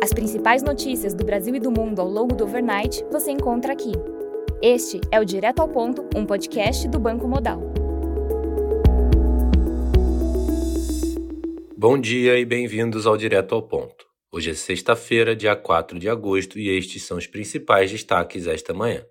As principais notícias do Brasil e do mundo ao longo do overnight você encontra aqui. Este é o Direto ao Ponto, um podcast do Banco Modal. Bom dia e bem-vindos ao Direto ao Ponto. Hoje é sexta-feira, dia 4 de agosto, e estes são os principais destaques esta manhã.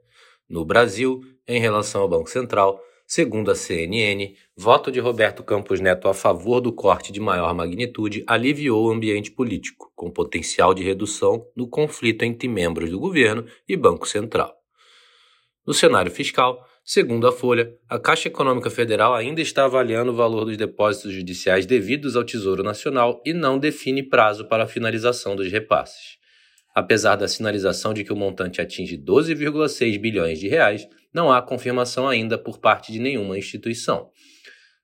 No Brasil, em relação ao Banco Central, Segundo a CNN, voto de Roberto Campos Neto a favor do corte de maior magnitude aliviou o ambiente político, com potencial de redução no conflito entre membros do governo e Banco Central. No cenário fiscal, segundo a Folha, a Caixa Econômica Federal ainda está avaliando o valor dos depósitos judiciais devidos ao Tesouro Nacional e não define prazo para a finalização dos repasses. Apesar da sinalização de que o montante atinge 12,6 bilhões de reais, não há confirmação ainda por parte de nenhuma instituição.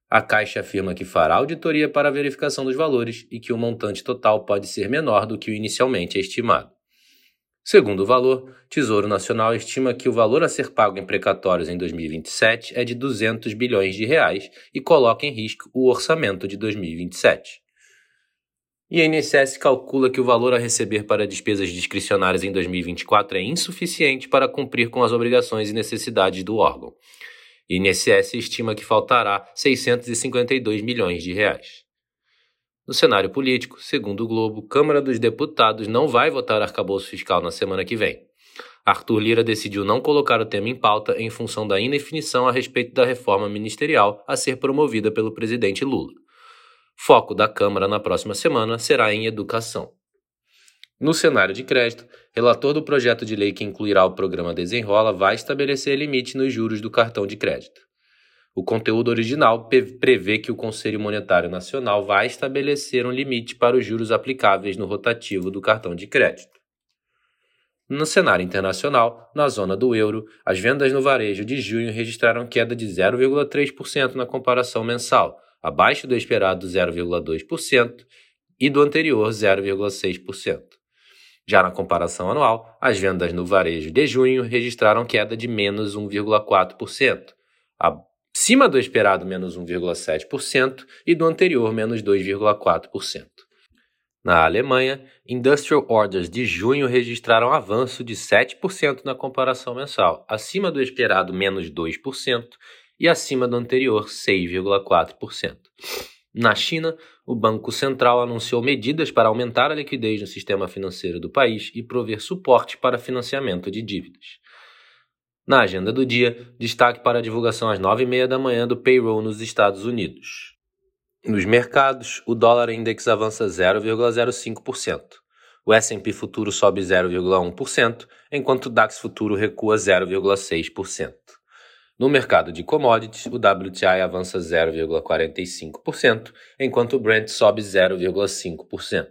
A Caixa afirma que fará auditoria para a verificação dos valores e que o montante total pode ser menor do que o inicialmente estimado. Segundo o valor, Tesouro Nacional estima que o valor a ser pago em precatórios em 2027 é de 200 bilhões de reais e coloca em risco o orçamento de 2027 e a INSS calcula que o valor a receber para despesas discricionárias em 2024 é insuficiente para cumprir com as obrigações e necessidades do órgão. INSS estima que faltará 652 milhões de reais. No cenário político, segundo o Globo, Câmara dos Deputados não vai votar arcabouço fiscal na semana que vem. Arthur Lira decidiu não colocar o tema em pauta em função da indefinição a respeito da reforma ministerial a ser promovida pelo presidente Lula. Foco da Câmara na próxima semana será em educação. No cenário de crédito, relator do projeto de lei que incluirá o programa Desenrola vai estabelecer limite nos juros do cartão de crédito. O conteúdo original prevê que o Conselho Monetário Nacional vai estabelecer um limite para os juros aplicáveis no rotativo do cartão de crédito. No cenário internacional, na zona do euro, as vendas no varejo de junho registraram queda de 0,3% na comparação mensal, abaixo do esperado 0,2% e do anterior 0,6%. Já na comparação anual, as vendas no varejo de junho registraram queda de menos 1,4%, acima do esperado menos 1,7% e do anterior menos 2,4%. Na Alemanha, Industrial Orders de junho registraram avanço de 7% na comparação mensal, acima do esperado menos 2% e acima do anterior 6,4%. Na China, o Banco Central anunciou medidas para aumentar a liquidez no sistema financeiro do país e prover suporte para financiamento de dívidas. Na agenda do dia, destaque para a divulgação às 9h30 da manhã do payroll nos Estados Unidos. Nos mercados, o dólar index avança 0,05%. O S&P futuro sobe 0,1%, enquanto o DAX futuro recua 0,6%. No mercado de commodities, o WTI avança 0,45%, enquanto o Brent sobe 0,5%.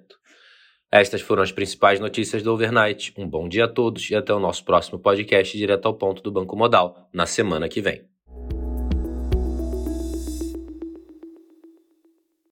Estas foram as principais notícias do overnight. Um bom dia a todos e até o nosso próximo podcast direto ao ponto do Banco Modal, na semana que vem.